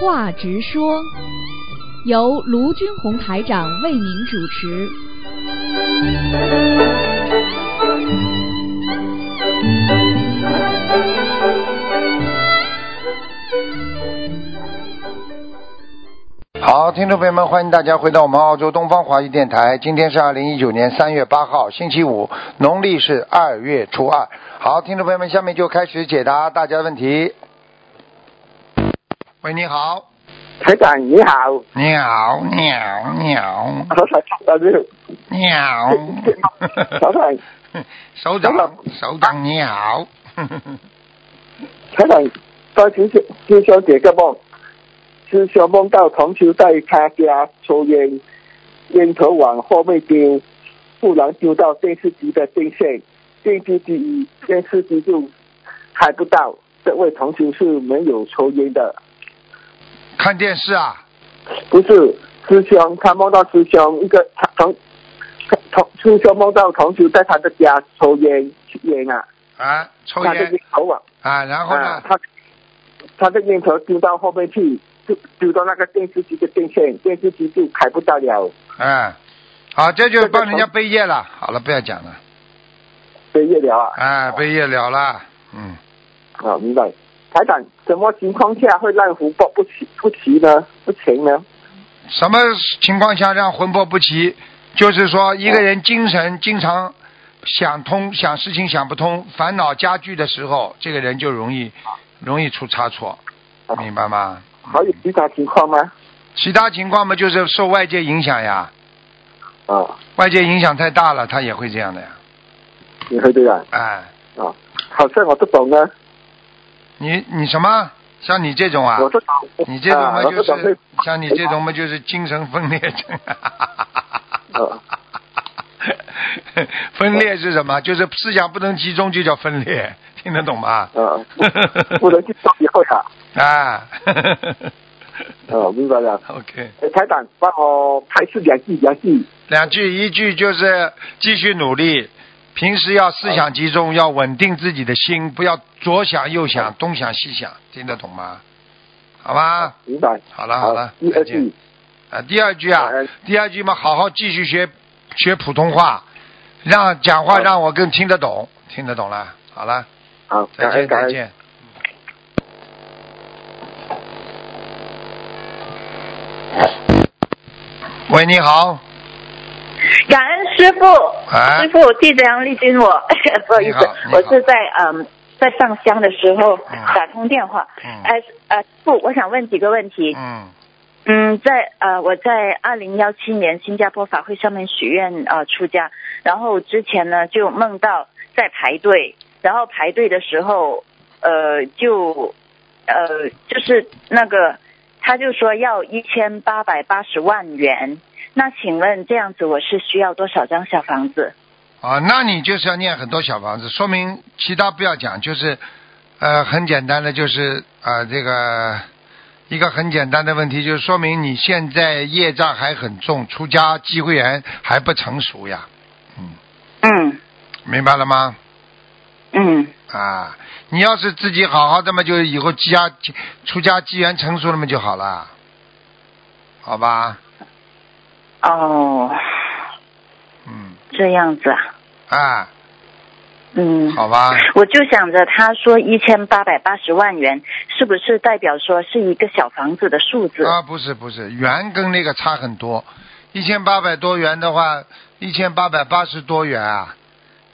话直说，由卢军红台长为您主持。好，听众朋友们，欢迎大家回到我们澳洲东方华语电台。今天是二零一九年三月八号，星期五，农历是二月初二。好，听众朋友们，下面就开始解答大家的问题。喂，你好，台长你好，你好，你好，你好，你好，早上 首长，首长你好。台长多请师兄解个梦，师兄梦到同学在他家抽烟，烟头往后面丢，不然丢到电视机的电线，电视机电视机就拍不到。这位同学是没有抽烟的，看电视啊？不是师兄，他梦到师兄一个他同同师兄梦到同学在他的家抽烟吸烟啊，啊，抽他的烟烟头啊。啊，然后呢啊？他他的烟头丢到后面去，就丢到那个电视机的电线，电视机就开不到了，哎，好，这就帮人家背业了。好了，不要讲了。背业了啊。哎，背业了了。嗯，好，明白。台长，什么情况下会让魂魄不齐不齐呢？不全呢？什么情况下让魂魄不齐？就是说，一个人精神经常想通、想事情想不通，烦恼加剧的时候，这个人就容易容易出差错，明白吗？还有其他情况吗？其他情况嘛，就是受外界影响呀，啊，外界影响太大了，他也会这样的呀。你会这样哎，啊？好像我不懂呢，你你什么？像你这种啊？你这种嘛，就是像你这种嘛，就是精神分裂症。啊 分裂是什么？就是思想不能集中，就叫分裂，听得懂吗？啊，不能去做以后呀。啊。啊，明白了。OK，哎台长，帮我开示两句，两句。两句，一句就是继续努力，平时要思想集中，要稳定自己的心，不要左想右想，东想西想，听得懂吗？好吧，明白。好了好了，再见。啊，第二句啊哎，第二句嘛，好好继续学学普通话，让讲话让我更听得懂，听得懂了。好了，好，再见。再见。喂，你好，感恩师傅，哎师傅记得杨丽君我，不好意思我是在嗯在上香的时候嗯打通电话。嗯哎呃，不，我想问几个问题。嗯嗯，在呃我在二零幺七年新加坡法会上面许愿呃出家，然后之前呢就梦到在排队，然后排队的时候呃就呃就是那个他就说要一千八百八十万元。那请问这样子我是需要多少张小房子？啊，那你就是要念很多小房子，说明其他不要讲，就是呃很简单的，就是呃这个一个很简单的问题，就是说明你现在业障还很重，出家机会缘还不成熟呀，嗯，嗯明白了吗？嗯啊，你要是自己好好的嘛，就以后家出家机缘成熟了嘛就好了，好吧？哦，嗯，这样子啊，啊，嗯。好吧，我就想着，他说一千八百八十万元，是不是代表说是一个小房子的数字？啊，不是不是，元跟那个差很多，一千八百多元的话，一千八百八十多元啊，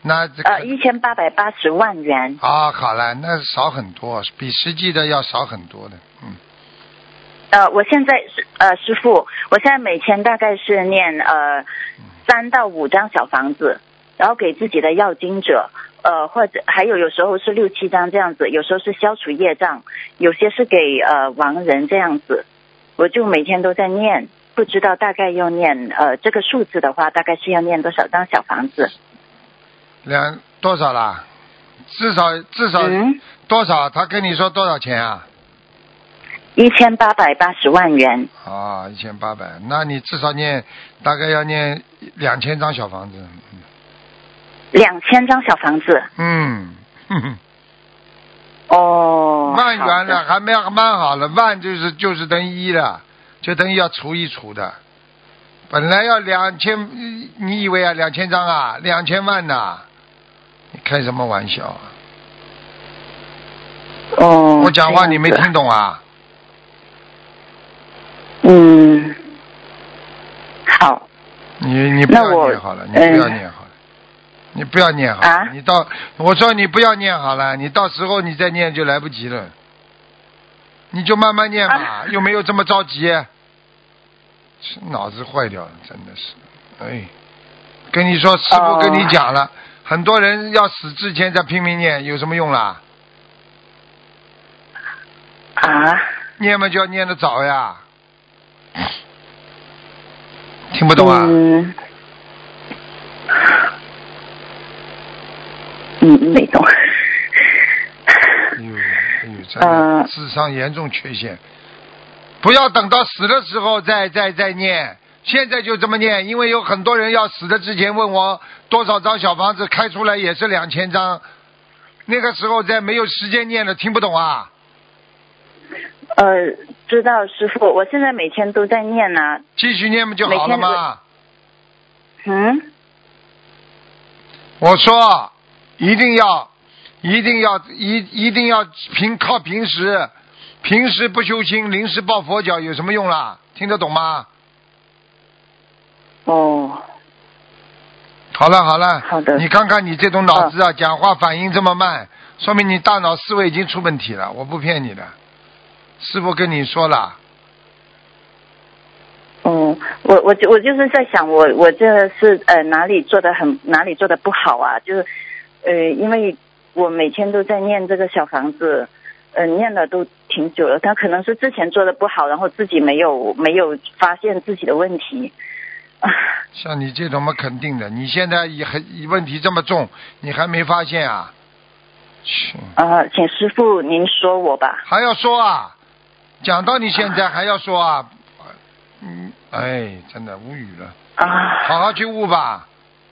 那这个、呃，一千八百八十万元。啊，好了，那少很多，比实际的要少很多的，嗯，呃，我现在是呃师傅，我现在每天大概是念呃三到五张小房子，然后给自己的要经者，呃或者还有有时候是六七张这样子，有时候是消除业障，有些是给呃亡人这样子，我就每天都在念，不知道大概要念呃这个数字的话，大概是要念多少张小房子？两多少啦？至少至少嗯，多少？他跟你说多少钱啊？一千八百八十万元。啊，一千八百，那你至少念大概要念两千张小房子，两千张小房子，嗯，哦，万元了，还没有蛮好了，万就是就是等于一了，就等于要除一除的。本来要两千，你以为啊两千张啊，两千万呐、你开什么玩笑啊？哦，我讲话你没听懂啊？嗯，好，你你不要念好了，你不要嗯念好了，你不要念好了，啊？你到我说你不要念好了，你到时候你再念就来不及了，你就慢慢念吧，啊？又没有这么着急，是脑子坏掉了，真的是，哎，跟你说，师傅跟你讲了，很多人要死之前再拼命念，有什么用啦？啊，念嘛就要念得早呀，听不懂啊？嗯，嗯，没懂。哎呦，哎呦，真的呃智商严重缺陷。不要等到死的时候再再再念，现在就这么念，因为有很多人要死的之前问我多少张小房子开出来也是两千张，那个时候再没有时间念了，听不懂啊？呃，知道师傅，我现在每天都在念呢、继续念不就好了吗？嗯，我说一定要，一定要，一一定要凭靠平时，平时不修心，临时抱佛脚有什么用啦？听得懂吗？哦，好了好了，好的你看看你这种脑子啊，讲话反应这么慢，说明你大脑思维已经出问题了。我不骗你的，师傅跟你说了，嗯，我我就我就是在想，我我这是呃哪里做的很哪里做的不好啊？就是呃，因为我每天都在念这个小房子，呃，念的都挺久了，他可能是之前做的不好，然后自己没有没有发现自己的问题。啊，像你这种嘛肯定的，你现在也很问题这么重，你还没发现啊？啊，呃，请师傅您说我吧。还要说啊？讲到你现在还要说啊？嗯，哎，真的无语了。啊，好好去悟吧，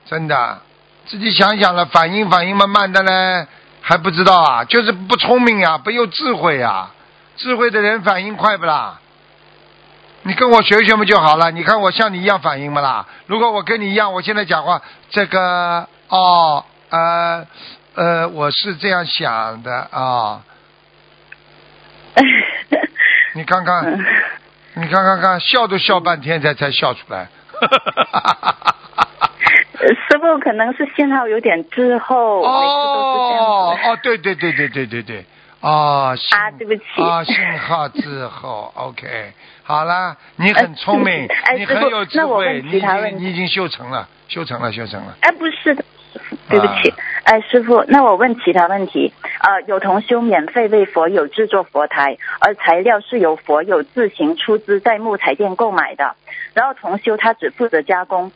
真的，自己想想了，反应反应慢慢的呢，还不知道啊，就是不聪明呀、不有智慧呀、智慧的人反应快不啦？你跟我学学嘛就好了。你看我像你一样反应不啦？如果我跟你一样，我现在讲话，这个哦呃呃，我是这样想的啊、你看看，嗯你看看看，笑都笑半天才才笑出来。师傅可能是信号有点滞后。哦哦，对对对对对对对，哦，啊对不起啊，信号滞后，OK，好啦，你很聪明，哎你很有智慧，你你已经修成了，修成了，修成了。哎，不是的，对不起啊。哎，师傅，那我问其他问题。呃，有同修免费为佛友制作佛台，而材料是由佛友自行出资在木材店购买的，然后同修他只负责加工。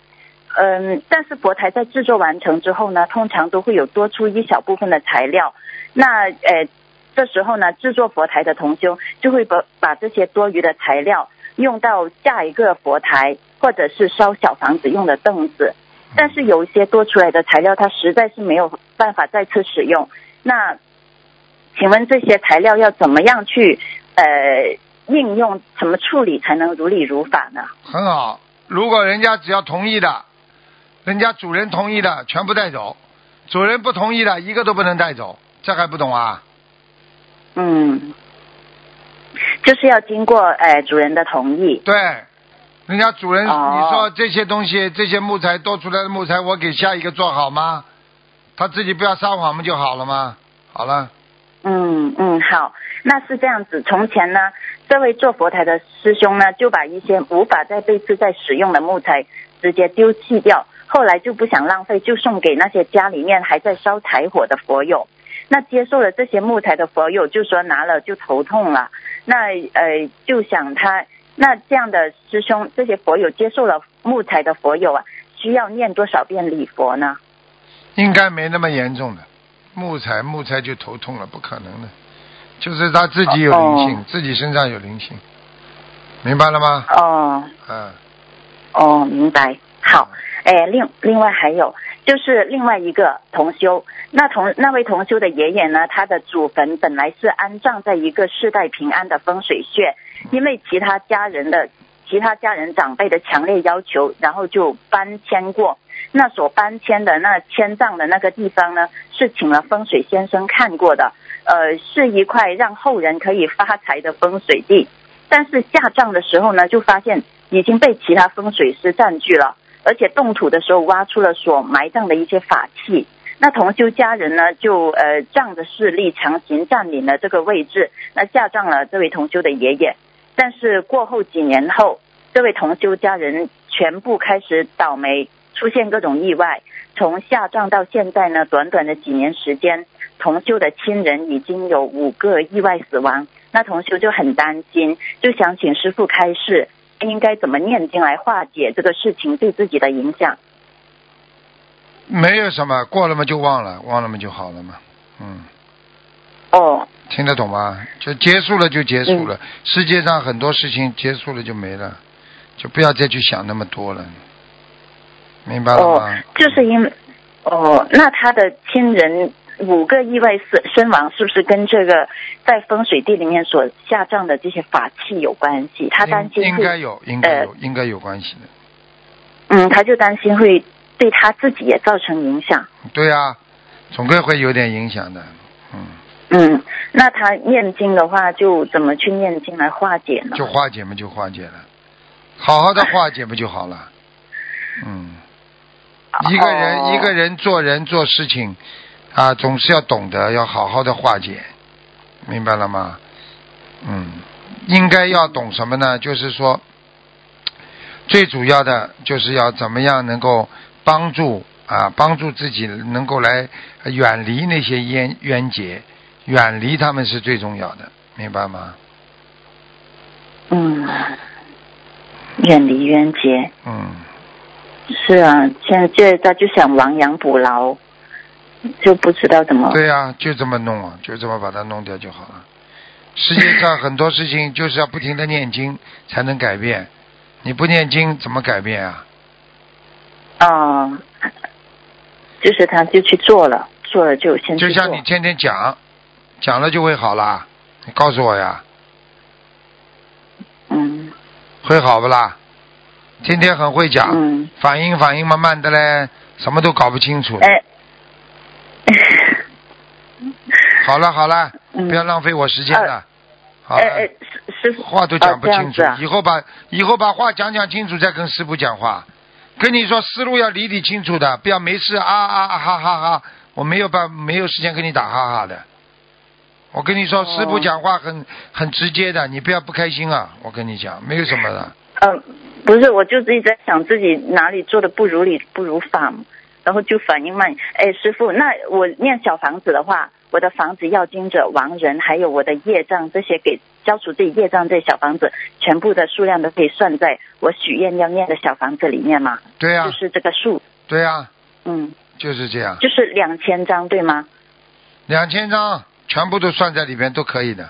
嗯，但是佛台在制作完成之后呢，通常都会有多出一小部分的材料。那呃，这时候呢，制作佛台的同修就会把把这些多余的材料用到下一个佛台，或者是烧小房子用的凳子。但是有一些多出来的材料，它实在是没有办法再次使用。那请问这些材料要怎么样去呃应用，怎么处理才能如理如法呢？很好，如果人家只要同意的，人家主人同意的，全部带走；主人不同意的，一个都不能带走。这还不懂啊？嗯，就是要经过呃主人的同意。对，人家主人，哦你说这些东西，这些木材多出来的木材，我给下一个做好吗？他自己不要撒谎不就好了吗？好了，嗯嗯，好，那是这样子。从前呢，这位做佛台的师兄呢，就把一些无法再被次再使用的木材直接丢弃掉，后来就不想浪费，就送给那些家里面还在烧柴火的佛友。那接受了这些木材的佛友就说拿了就头痛了，那呃就想他那这样的师兄这些佛友接受了木材的佛友啊，需要念多少遍礼佛呢？应该没那么严重的。木材木材就头痛了，不可能的，就是他自己有灵性，哦自己身上有灵性，明白了吗？哦，嗯，哦，明白。好，哎，另另外还有，就是另外一个同修。那同那位同修的爷爷呢，他的祖坟本来是安葬在一个世代平安的风水穴，因为其他家人的其他家人长辈的强烈要求，然后就搬迁过。那所搬迁的那迁葬的那个地方呢，是请了风水先生看过的，呃，是一块让后人可以发财的风水地。但是下葬的时候呢，就发现已经被其他风水师占据了，而且动土的时候挖出了所埋葬的一些法器。那同修家人呢，就呃仗着势力强行占领了这个位置，那下葬了这位同修的爷爷。但是过后几年后，这位同修家人全部开始倒霉，出现各种意外。从下葬到现在呢，短短的几年时间，同修的亲人已经有五个意外死亡。那同修就很担心，就想请师傅开示，应该怎么念经来化解这个事情对自己的影响。没有什么，过了嘛就忘了，忘了嘛就好了嘛。嗯，哦，听得懂吗？就结束了就结束了，世界上很多事情结束了就没了，就不要再去想那么多了，明白了哦吗？，就是因为哦，那他的亲人五个意外死身亡，是不是跟这个在风水地里面所下葬的这些法器有关系？他担心，应应该有，应该有，应该有关系的。嗯，他就担心会对他自己也造成影响。对啊、总归会有点影响的。嗯，嗯，那他念经的话，就怎么去念经来化解呢？就化解嘛，就化解了，好好的化解不就好了？嗯，一个人、哦一个人做人做事情啊，总是要懂得要好好的化解，明白了吗？嗯，应该要懂什么呢？就是说，最主要的就是要怎么样能够帮助啊，帮助自己能够来远离那些冤冤结，远离他们是最重要的，明白吗？嗯，远离冤结。嗯，是啊，现在现在就想亡羊补牢，就不知道怎么。对呀、就这么弄啊，就这么把它弄掉就好了。世界上很多事情就是要不停的念经才能改变，你不念经怎么改变啊？哦，就是他就去做了，做了就先去做。就像你天天讲，讲了就会好啦。你告诉我呀，嗯会好不啦？天天很会讲，嗯，反应反应慢慢的嘞，什么都搞不清楚。哎，好了好了，嗯不要浪费我时间了。好了。哎哎，师师傅，话都讲不清楚，以后把以后把话讲讲清楚，再跟师傅讲话。跟你说思路要理理清楚的，不要没事啊啊啊哈哈哈！我没有办没有时间跟你打哈哈的。我跟你说，哦师傅讲话很很直接的，你不要不开心啊！我跟你讲，没有什么的。嗯、不是，我就自己在想自己哪里做的不如理不如法，然后就反应慢。哎，师傅，那我念小房子的话，我的房子要经者亡人，还有我的业障这些给消除自己业障这小房子，全部的数量都可以算在我许愿要念的小房子里面吗？对呀、就是这个数，对呀、嗯，就是这样，就是两千张对吗？两千张全部都算在里边都可以的。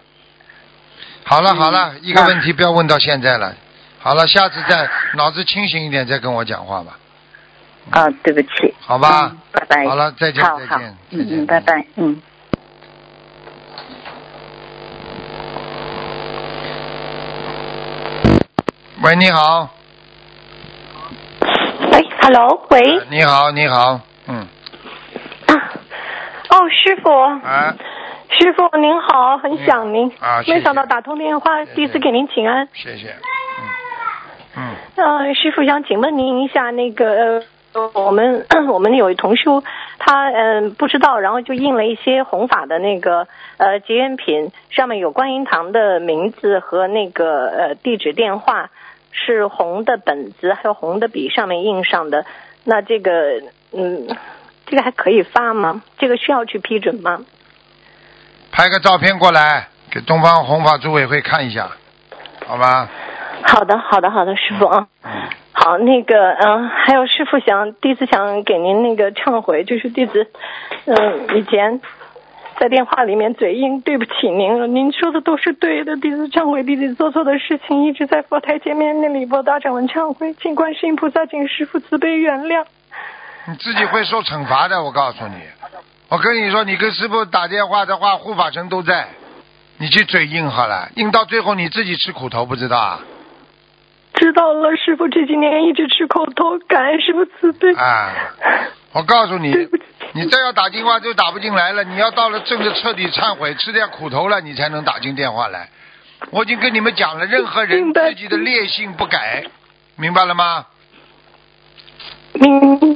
好了嗯好了，一个问题不要问到现在了。好了，下次再脑子清醒一点再跟我讲话吧。啊，对不起，好吧嗯，拜拜。好了再见再见，再见嗯嗯，拜拜，嗯。喂，你好，哎，Hello，喂，你好，你好，嗯，啊，哦，师傅，哎，师傅您好，很想您，啊谢谢没想到打通电话，第一次给您请安。谢谢，嗯，呃，师傅想请问您一下，那个呃，我们 我们有一同修，他嗯、呃不知道，然后就印了一些弘法的那个呃结缘品，上面有观音堂的名字和那个呃地址电话，是红的本子还有红的笔上面印上的。那这个嗯，这个还可以发吗？这个需要去批准吗？拍个照片过来给东方红法组委会看一下，好吧？好的，好的，好的，师傅啊。嗯，好，那个，嗯、还有师傅想弟子想给您那个忏悔，就是弟子，嗯、以前在电话里面嘴硬，对不起您了。您说的都是对的，弟子忏悔，弟子做错的事情，一直在佛台前面念礼佛大忏文忏悔，请观世音菩萨，请师傅慈悲原谅。你自己会受惩罚的，我告诉你。我跟你说，你跟师傅打电话的话，护法神都在，你去嘴硬好了，硬到最后你自己吃苦头，不知道啊？知道了，师傅这几年一直吃苦头，感恩师傅慈悲。啊，我告诉你你再要打电话就打不进来了。你要到了真的彻底忏悔，吃点苦头了，你才能打进电话来。我已经跟你们讲了，任何人自己的劣性不改，明白了吗？明白，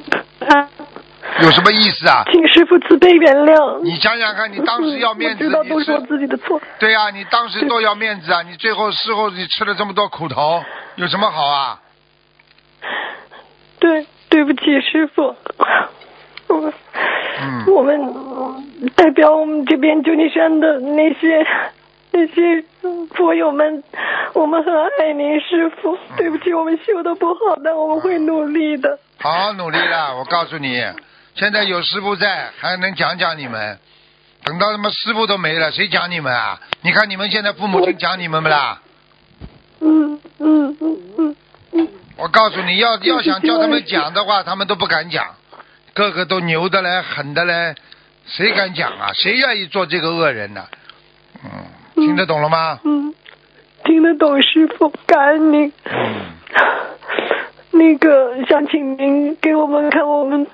有什么意思啊？请师傅慈悲原谅。你想想看，你当时要面子，我知道你都是我自己的错。对呀、你当时都要面子啊！你最后事后你吃了这么多苦头，有什么好啊？对，对不起，师傅。我嗯我们代表我们这边九里山的那些那些佛友们，我们很爱您，师傅。对不起，我们修的不好，但我们会努力的。好好努力了，我告诉你，现在有师傅在，还能讲讲你们。等到他妈师傅都没了，谁讲你们啊？你看你们现在父母亲讲你们不啦？嗯嗯嗯嗯嗯，我告诉你要要想叫他们讲的话，他们都不敢讲，个个都牛的嘞，狠的嘞，谁敢讲啊？谁愿意做这个恶人呢、嗯，听得懂了吗？嗯，听得懂，师傅，感恩您。嗯，那个想请您给我们看，我们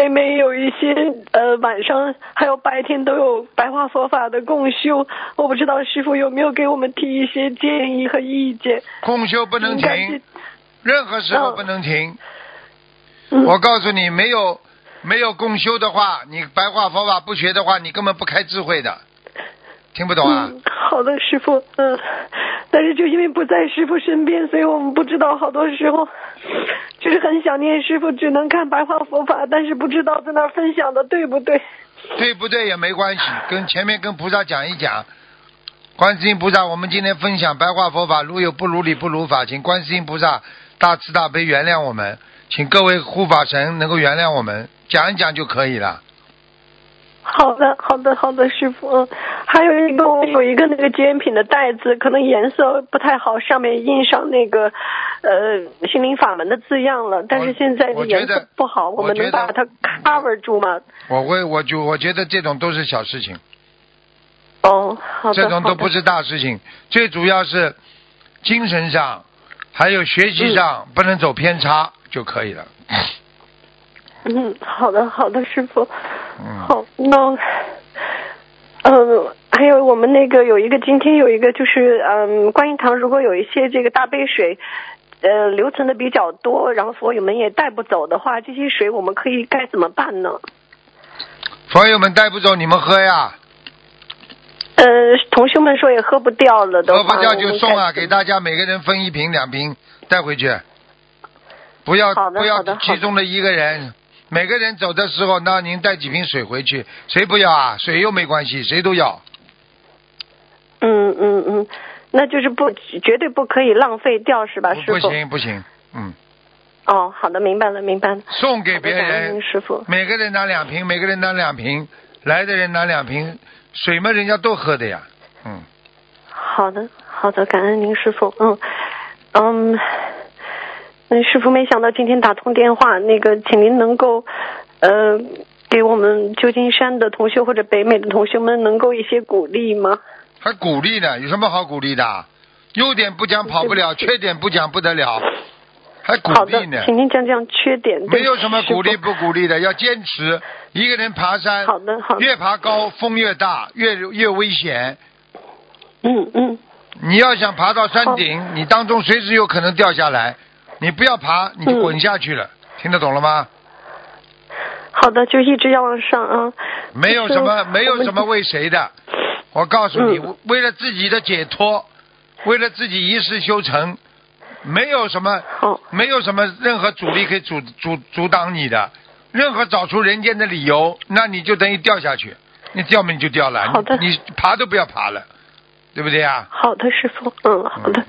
北美有一些呃晚上还有白天都有白话佛法的共修，我不知道师傅有没有给我们提一些建议和意见。共修不能停，任何时候不能停。嗯，我告诉你，没有没有共修的话，你白话佛法不学的话，你根本不开智慧的，听不懂啊？嗯，好的，师傅，嗯，但是就因为不在师傅身边，所以我们不知道，好多时候就是很想念师傅，只能看白话佛法，但是不知道在那儿分享的对不对。对不对也没关系，跟前面跟菩萨讲一讲。观世音菩萨，我们今天分享白话佛法，如有不如理不如法，请观世音菩萨大慈大悲原谅我们，请各位护法神能够原谅我们，讲一讲就可以了。好的，好的，好的，师傅。嗯，还有一个，我有一个那个纪念品的袋子，可能颜色不太好，上面印上那个呃心灵法门的字样了，但是现在的颜色不好，我们能把它 cover 住吗？我会，我就我觉得这种都是小事情，哦，好的，这种都不是大事情，最主要是精神上还有学习上、不能走偏差就可以了。嗯，好的，好的，师傅。嗯，好，那，嗯，还有我们那个有一个，今天有一个就是，嗯，观音堂如果有一些这个大杯水，呃，留存的比较多，然后佛友们也带不走的话，这些水我们可以该怎么办呢？佛友们带不走，你们喝呀，呃，同学们说也喝不掉了的，喝不掉就送啊，给大家每个人分一瓶两瓶带回去，不要不要好的好的。集中的一个人，每个人走的时候，那您带几瓶水回去，谁不要啊？水又没关系，谁都要。嗯嗯嗯，那就是不绝对不可以浪费掉是吧，不师傅？不行不行，嗯，哦，好的，明白了，明白了。送给别人您，师傅。每个人拿两瓶，每个人拿两瓶，来的人拿两瓶，水嘛人家都喝的呀，嗯，好的，好的，感恩您师傅。嗯嗯，那师傅没想到今天打通电话，那个请您能够呃给我们旧金山的同学或者北美的同学们能够一些鼓励吗？还鼓励呢，有什么好鼓励的？优点不讲跑不了，不缺点不讲不得了，还鼓励呢，？请您讲讲缺点。没有什么鼓励不鼓励的，要坚持。一个人爬山，好的，好的。越爬高风越大，越越危险。嗯嗯，你要想爬到山顶，你当中随时有可能掉下来，你不要爬，你就嗯滚下去了。听得懂了吗？好的，就一直要往上啊。没有什么，没有什么为谁的。我告诉你，嗯为了自己的解脱，为了自己一世修成，没有什么，没有什么任何阻力可以阻阻阻挡你的。任何找出人间的理由，那你就等于掉下去，你掉嘛你就掉了，好的你你爬都不要爬了，对不对啊？好的，师傅，嗯，好的。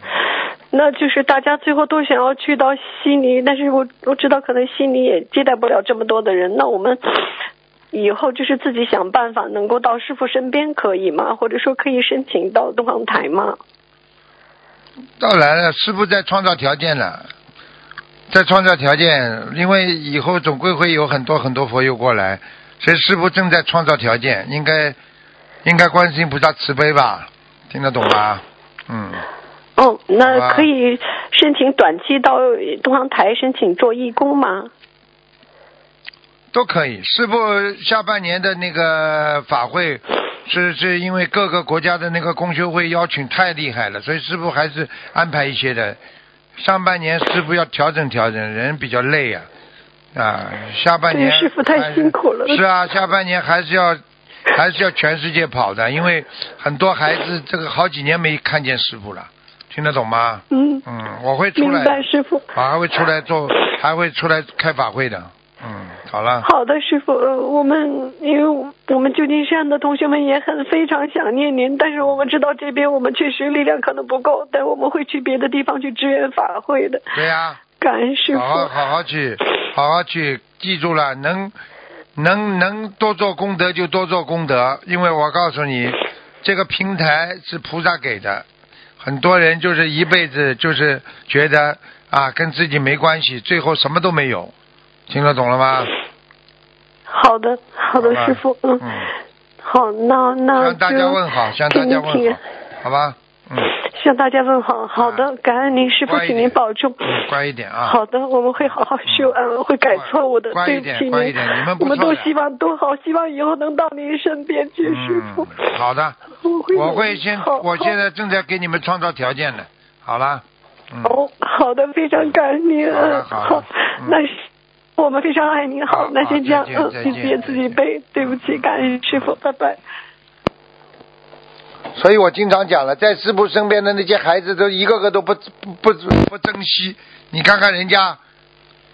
那就是大家最后都想要去到悉尼，但是我我知道可能悉尼也接待不了这么多的人。那我们以后就是自己想办法能够到师傅身边，可以吗？或者说可以申请到东方台吗？到来了，师傅在创造条件了。在创造条件，因为以后总归会有很多很多佛友过来，所以师傅正在创造条件，应该应该关心菩萨慈悲吧，听得懂吗？嗯，哦，那可以申请短期到东方台申请做义工吗？都可以。师傅下半年的那个法会，是是因为各个国家的那个公修会邀请太厉害了，所以师傅还是安排一些的。上半年师傅要调整调整，人比较累呀、啊，下半年师傅太辛苦了是啊，下半年还是要还是要全世界跑的，因为很多孩子这个好几年没看见师傅了，听得懂吗？嗯，嗯，我会出明来，白师傅。我还会出来做，还会出来开法会的。嗯，好了。好的，师傅，呃我们因为我们旧金山的同学们也很非常想念您，但是我们知道这边我们确实力量可能不够，但我们会去别的地方去支援法会的。对呀、感恩师傅。好好好好去，好好去，记住了，能能能多做功德就多做功德，因为我告诉你，这个平台是菩萨给的，很多人就是一辈子就是觉得啊跟自己没关系，最后什么都没有，听得懂了吗？好的，好的，好师傅，嗯，嗯，好，那那向大家就问好，向大家问好，好吧？嗯向大家问好。好的，感恩您师傅，请您保重。嗯，乖一点啊。好的，我们会好好修，嗯，会改错误的。乖对不起你们我们都希望都好，希望以后能到您身边去，师傅。嗯，好的，我会我会先，我现在正在给你们创造条件呢，好了。嗯。哦，好的，非常感恩您。好那我们非常爱您。好好，那先这样，嗯自己自己背，对不起，感恩师傅，拜拜。所以我经常讲了，在师傅身边的那些孩子都一个个都不不不不珍惜。你看看人家，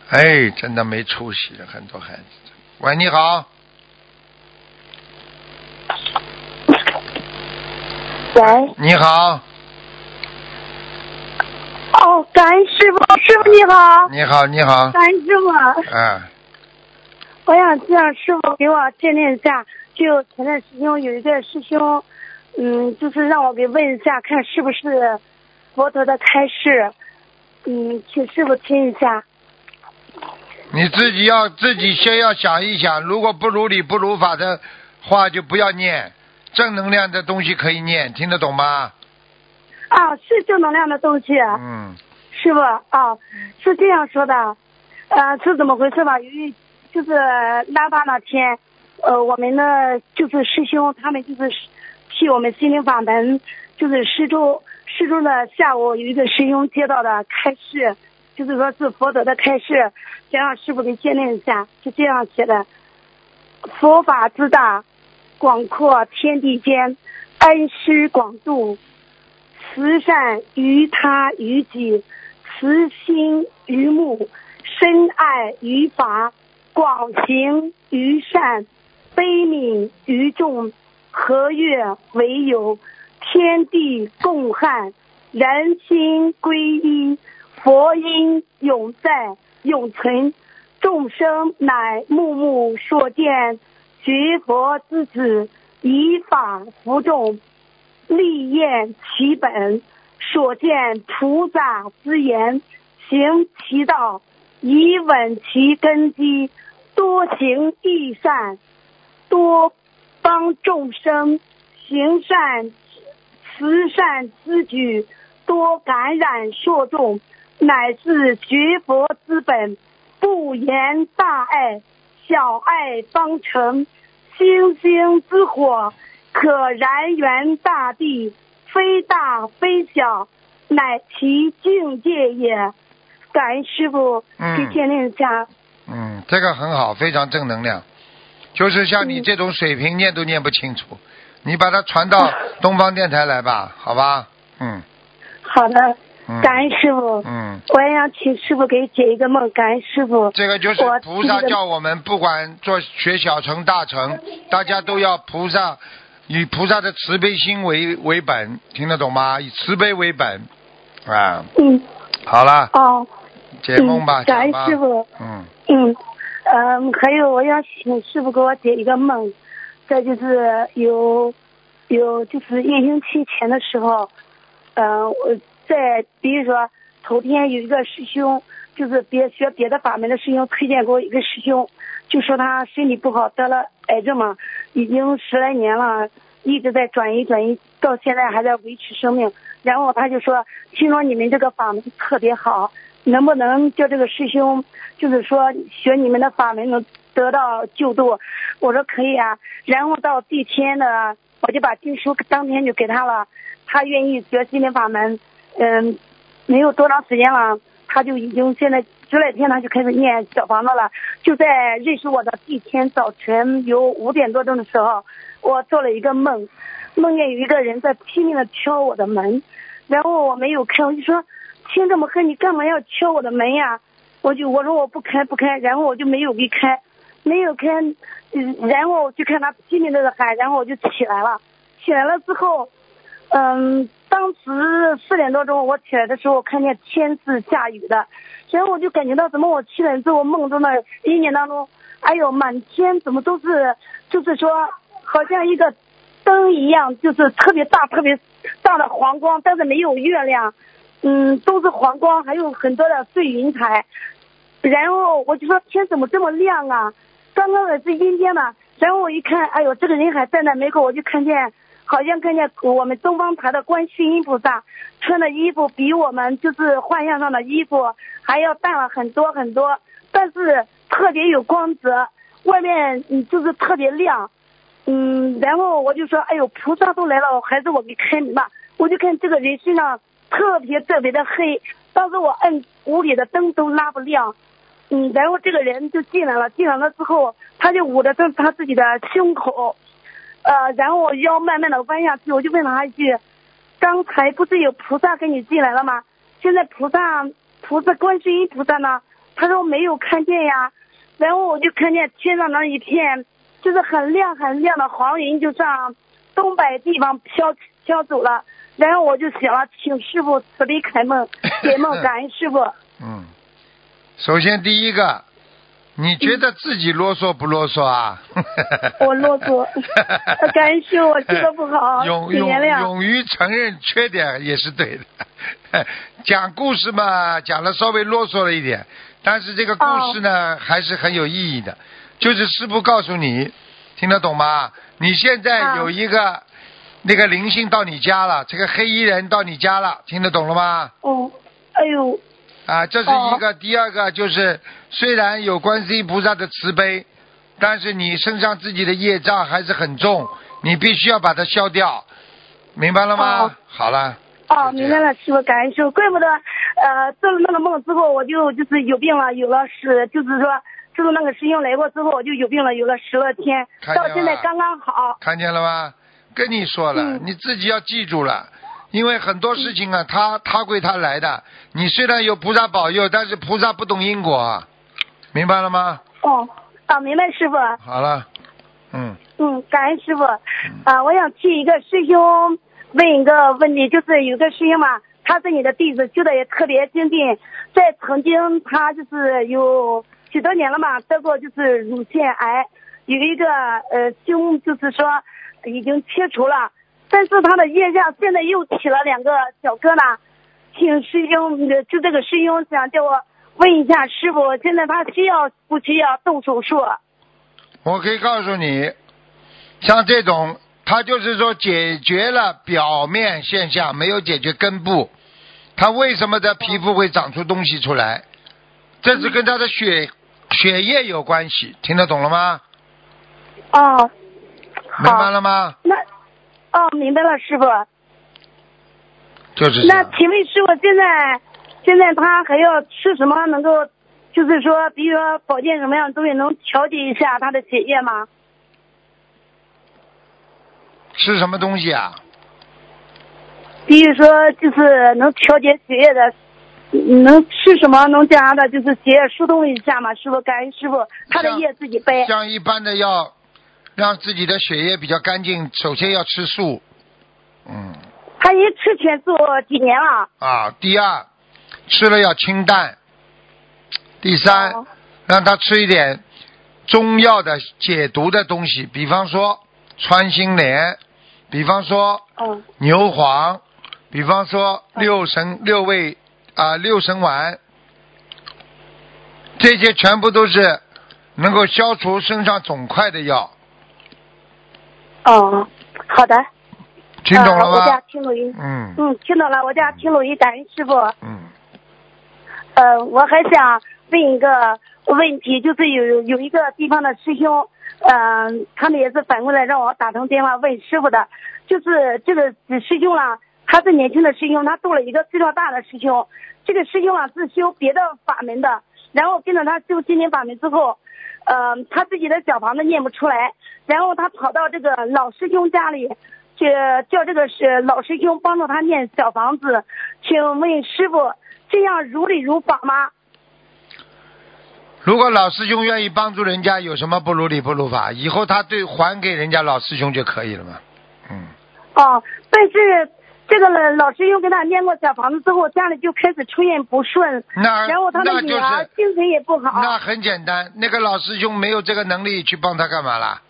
哎，真的没出息的很多孩子。喂，你好，喂，你好，哦，感恩师傅，师傅你好，你好，你好，感恩师傅，哎，我想让师傅给我鉴定一下，就前段时间有一个师兄，嗯，就是让我给问一下，看是不是佛陀的开示，嗯，请师傅听一下。你自己要自己先要想一想，如果不如理不如法的话，就不要念。正能量的东西可以念，听得懂吗？啊，是正能量的东西，嗯，师傅啊，是这样说的，呃，是怎么回事吧？由于就是拉巴那天，呃，我们的就是师兄他们就是替我们心灵法门，就是十中十中的下午有一个师兄接到的开示，就是说是佛陀的开示，想让师傅给鉴定一下，是这样写的：佛法之大，广阔天地间，恩师广度。慈善于他于己，慈心于目，深爱于法，广行于善，悲悯于众，和悦为友，天地共汉，人心归一，佛音永在永存，众生乃目目所见，学佛之子，以法服众。立验其本，所见菩萨之言，行其道，以稳其根基，多行益善，多帮众生，行善慈善之举，多感染受众，乃是学佛之本。不言大爱，小爱方成，星星之火。可燃原大地，非大非小，乃其境界也。感恩师傅嗯给鉴定一下。嗯，这个很好，非常正能量。就是像你这种水平，念都念不清楚，你把它传到东方电台来吧，好吧？嗯好的，嗯。感恩师傅。嗯，我也想请师傅给解一个梦。感恩师傅。这个就是菩萨这个叫我们，不管做学小乘大乘，大家都要菩萨以菩萨的慈悲心为为本，听得懂吗？以慈悲为本啊。嗯，好了，哦，解梦吧，嗯感恩师傅。嗯，嗯，嗯，还有我要请师傅给我解一个梦，再就是有有就是疫情期前的时候，嗯、我在比如说头天有一个师兄，就是别学别的法门的师兄推荐给我一个师兄，就说他身体不好，得了癌症嘛，已经十来年了，一直在转移转移，到现在还在维持生命。然后他就说，听说你们这个法门特别好，能不能叫这个师兄，就是说学你们的法门能得到救度？我说可以啊。然后到第天呢，我就把经书当天就给他了，他愿意学心灵法门，嗯，没有多长时间了。他就已经现在十来天，他就开始念小房子了。就在认识我的第一天早晨，有五点多钟的时候，我做了一个梦，梦见有一个人在拼命的敲我的门，然后我没有开，我就说天这么黑，你干嘛要敲我的门呀？我就我说我不开不开，然后我就没有给开，没有开，嗯，然后我就看他拼命的在喊，然后我就起来了，起来了之后，嗯。当时四点多钟，我起来的时候，看见天是下雨的，然后我就感觉到怎么我起来之后梦中的一年当中，哎呦，满天怎么都是，就是说好像一个灯一样，就是特别大、特别大的黄光，但是没有月亮，嗯，都是黄光，还有很多的碎云彩。然后我就说天怎么这么亮啊？刚刚的是阴天嘛，然后我一看，哎呦，这个人还站在门口，我就看见。好像看见我们东方台的观世音菩萨穿的衣服比我们就是幻象上的衣服还要淡了很多很多，但是特别有光泽，外面嗯就是特别亮，嗯，然后我就说，哎呦，菩萨都来了，还是我给开门吧。我就看这个人身上特别特别的黑，当时我摁屋里的灯都拉不亮，嗯，然后这个人就进来了，进来了之后，他就捂着他他自己的胸口。呃，然后我腰慢慢的弯下去，我就问了他一句：“刚才不是有菩萨跟你进来了吗？现在菩萨菩萨观世音菩萨呢？”他说没有看见呀。然后我就看见天上那一片，就是很亮很亮的黄云，就上东北地方飘飘走了。然后我就想了，请师傅慈悲开梦，解梦感恩师傅。嗯，首先第一个。你觉得自己啰嗦不啰嗦啊？我啰嗦，感恩师我说的不好，勇勇勇于承认缺点也是对的。讲故事嘛，讲的稍微啰嗦了一点，但是这个故事呢还是很有意义的。就是师傅告诉你，听得懂吗？你现在有一个那个灵性到你家了，这个黑衣人到你家了，听得懂了吗？哦，哎呦。啊，这是一个，第二个就是，虽然有观世音菩萨的慈悲，但是你身上自己的业障还是很重，你必须要把它消掉，明白了吗？好了。哦，明白了，师傅，感恩师傅，怪不得，呃，做了那个梦之后，我就就是有病了，有了十，就是说，自从那个师兄来过之后，我就有病了，有了十来天，到现在刚刚好。看见了吗？跟你说了，你自己要记住了。因为很多事情啊，他他归他来的。你虽然有菩萨保佑，但是菩萨不懂因果啊，明白了吗？哦，啊，明白师傅。好了，嗯。嗯，感恩师傅。啊，我想替一个师兄问一个问题，就是有个师兄嘛，他是你的弟子，修的也特别精进，在曾经他就是有许多年了嘛，得过就是乳腺癌，有一个呃胸就是说已经切除了。但是他的腋下现在又起了两个小疙瘩，请师兄就这个师兄想叫我问一下师傅，现在他需要不需要动手术？我可以告诉你，像这种，他就是说解决了表面现象，没有解决根部。他为什么的皮肤会长出东西出来？这是跟他的血血液有关系，听得懂了吗？哦，明白了吗？那。哦，明白了，师傅。就是那请问师傅，现在现在他还要吃什么能够，就是说，比如说保健什么样的东西能调节一下他的血液吗？吃什么东西啊？比如说，就是能调节血液的，能吃什么能将他的就是血液疏通一下吗？师傅，感恩师傅，他的液自己背。像一般的药。让自己的血液比较干净，首先要吃素，嗯。他已经吃全素几年了。啊，第二，吃了要清淡。第三，让他吃一点中药的解毒的东西，比方说穿心莲，比方说牛黄，比方说六神六味啊六神丸，这些全部都是能够消除身上肿块的药，哦，好的。听懂了呃、我家？听录音。嗯嗯，听懂了，我家听录音，感恩师傅。嗯，呃，我还想问一个问题，就是有有一个地方的师兄，嗯、他们也是反过来让我打通电话问师傅的，就是这个师兄啊，他是年轻的师兄，他度了一个岁数大的师兄，这个师兄啊是修别的法门的，然后跟着他修心灵法门之后，呃，他自己的小房子念不出来，然后他跑到这个老师兄家里。去叫这个是老师兄帮助他念小房子，请问师傅，这样如理如法吗？如果老师兄愿意帮助人家，有什么不如理不如法？以后他对还给人家老师兄就可以了嘛。嗯，哦，但是这个老师又给他念过小房子之后，家里就开始出现不顺，那然后他的女那就是儿精神也不好。那很简单，那个老师兄没有这个能力去帮他干嘛啦？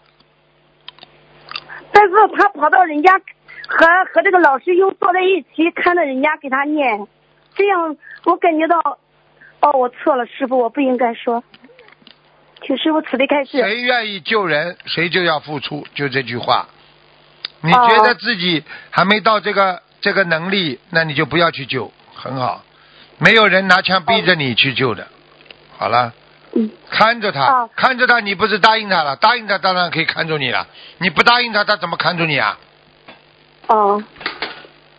但是他跑到人家和和这个老师兄坐在一起，看着人家给他念，这样我感觉到，哦，我错了，师傅，我不应该说，请师傅慈悲开示。谁愿意救人，谁就要付出，就这句话。你哦觉得自己还没到这个这个能力，那你就不要去救，很好。没有人拿枪逼着你去救的。好了，嗯，看着他，哦看着他，你不是答应他了？答应他当然可以看住你了。你不答应他，他怎么看住你啊？哦，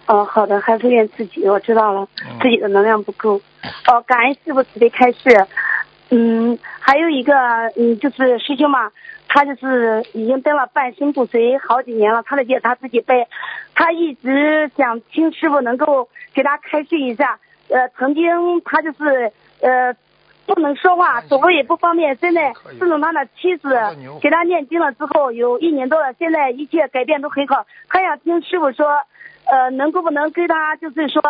哦，好的，还是怨自己，我知道了，嗯自己的能量不够。哦，感恩师傅慈悲开示。嗯，还有一个，嗯，就是师兄嘛，他就是已经登了半身不遂好几年了，他的业他自己背，他一直想听师傅能够给他开示一下。呃，曾经他就是呃不能说话，走路也不方便，现在自从他的妻子给他念经了之后，有一年多了，现在一切改变都很好。他想听师傅说，呃，能够不能给他就是说，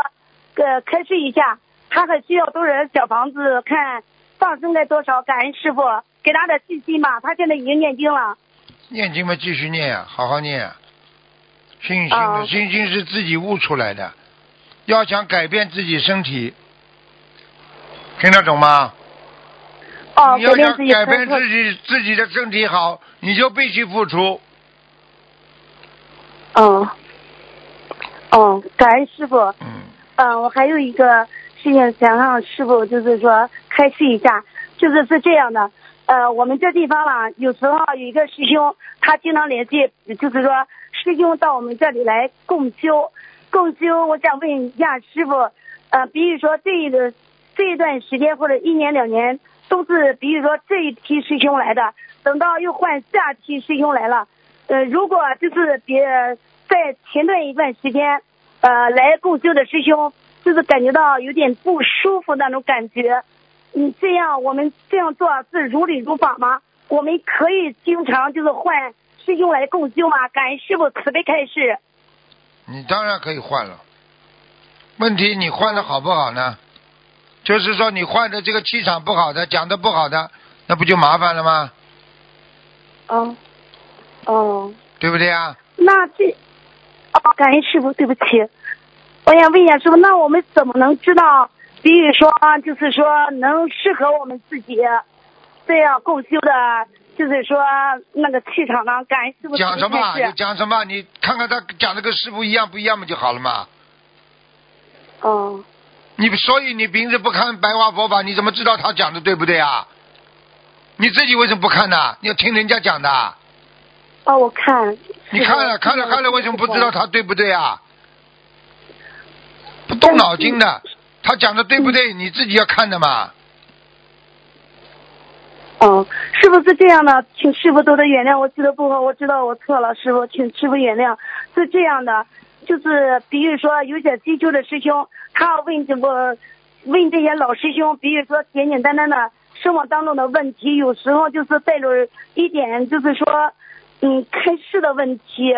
呃，开示一下，他还需要多少小房子，看放生该多少？感恩师傅给他的信心吧，他现在已经念经了。念经嘛，继续念呀、好好念呀、信心哦信心是自己悟出来的，要想改变自己身体，听得懂吗？哦，你要想改变自己改变。自己自己的身体好，你就必须付出。哦，哦，感恩师傅。嗯，嗯，我还有一个事情想让师傅就是说开示一下，就是是这样的，呃，我们这地方啦，有时候有一个师兄，他经常联系，就是说师兄到我们这里来共修，共修，我想问一下师傅，呃，比如说这一个这一段时间或者一年两年，都是比如说这一批师兄来的，等到又换下批师兄来了，呃，如果就是别在前段一段时间，呃，来共修的师兄，就是感觉到有点不舒服那种感觉。嗯，这样我们这样做是如理如法吗？我们可以经常就是换是用来共修吗？感恩师傅慈悲开示。你当然可以换了。问题你换的好不好呢？就是说你换的这个气场不好的，讲的不好的，那不就麻烦了吗？哦，哦，对不对啊？那这，哦，感恩师傅，对不起，我想问一下师傅，那我们怎么能知道，比如说，就是说能适合我们自己这样共修的，就是说那个气场呢？感恩师讲什么讲什么？你看看他讲的跟师傅一样不一样不就好了嘛。哦，你所以你平时不看白话佛法，你怎么知道他讲的对不对啊？你自己为什么不看呢？你要听人家讲的。哦，我看。你看了看了看了，为什么不知道他对不对啊？不动脑筋的，他讲的对不对？你自己要看的嘛。哦，是不是这样的？请师傅多多原谅，我记得不好，我知道我错了，师傅，请师傅原谅。是这样的，就是比如说有些追求的师兄，他要问这个问这些老师兄，比如说简简单单的生活当中的问题，有时候就是带着一点就是说，嗯，开示的问题。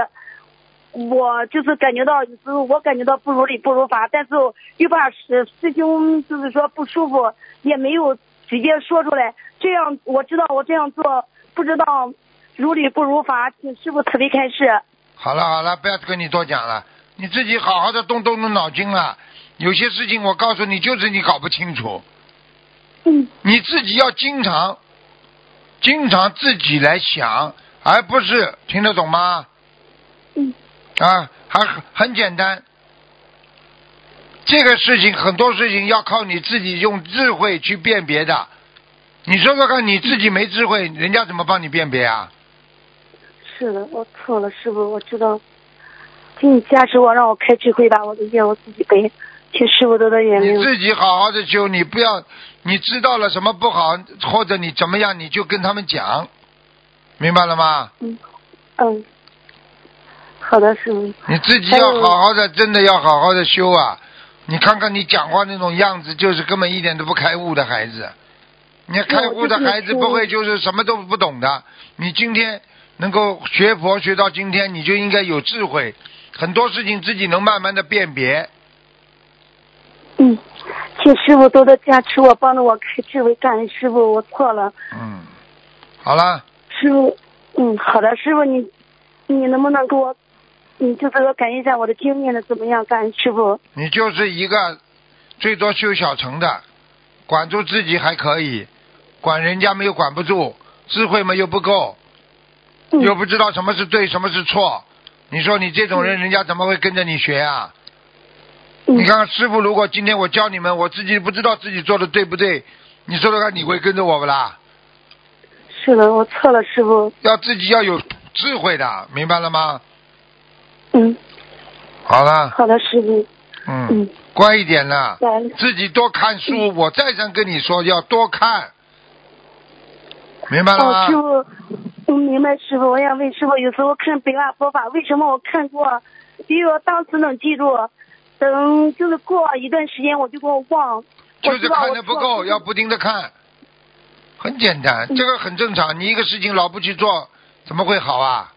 我就是感觉到有时候我感觉到不如理不如法，但是又怕师师兄就是说不舒服，也没有直接说出来。这样我知道我这样做不知道如理不如法，请师傅慈悲开示。好了好了，不要跟你多讲了，你自己好好的动动动脑筋了。有些事情我告诉你，就是你搞不清楚。嗯你自己要经常，经常自己来想，而不是听得懂吗？嗯啊，还很很简单。这个事情很多事情要靠你自己用智慧去辨别的。你说说看，你自己没智慧，人家怎么帮你辨别啊？是的，我错了，师傅，我知道，请你加持我，让我开智慧，吧我的业我自己背，请师傅多多原你。自己好好的修，你不要，你知道了什么不好，或者你怎么样，你就跟他们讲，明白了吗？嗯嗯，好的，师傅。你自己要好好的，真的要好好的修啊！你看看你讲话那种样子，就是根本一点都不开悟的孩子。你要开悟的孩子不会就是什么都不懂的。你今天能够学佛学到今天，你就应该有智慧，很多事情自己能慢慢的辨别。嗯，请师傅多多加持我，帮着我开智慧，感恩师傅，我错了。嗯，好了，师傅，嗯，好的，师傅你你能不能给我，你就是说感应一下我的经验的怎么样？感恩师傅。你就是一个最多修小城的，管住自己还可以，管人家没有管不住，智慧嘛又不够，嗯又不知道什么是对，什么是错。你说你这种人，人家怎么会跟着你学啊？嗯你看看师傅，如果今天我教你们，我自己不知道自己做的对不对，你说说看，你会跟着我不啦？是的，我错了，师傅。要自己要有智慧的，明白了吗？嗯，好了，好的，师傅。嗯，嗯，乖一点了，感恩。自己多看书。我再三跟你说，要多看，明白了哦，师吗？傅，我明白，师傅。我想问师傅，有时候看北大佛法，为什么我看过，比如我当时能记住，等就是过一段时间我就给我忘。就是看的不够，要不停的看，很简单，嗯这个很正常。你一个事情老不去做，怎么会好啊？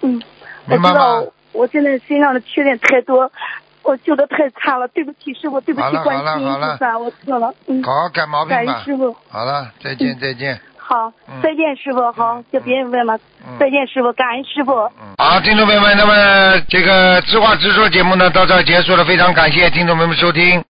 嗯，我明白吗知道？我现在身上的缺点太多，我修的太差了，对不起师傅，对不起好了观世音好了好了菩萨，我错了。嗯，好好改毛病吧感恩。师傅。好了，再见再见。好嗯，再见师傅。好嗯，就别人问了嗯。再见师傅，感恩师傅。嗯，好，听众朋友们，那么这个知话直说节目呢到这儿结束了，非常感谢听众朋友们收听。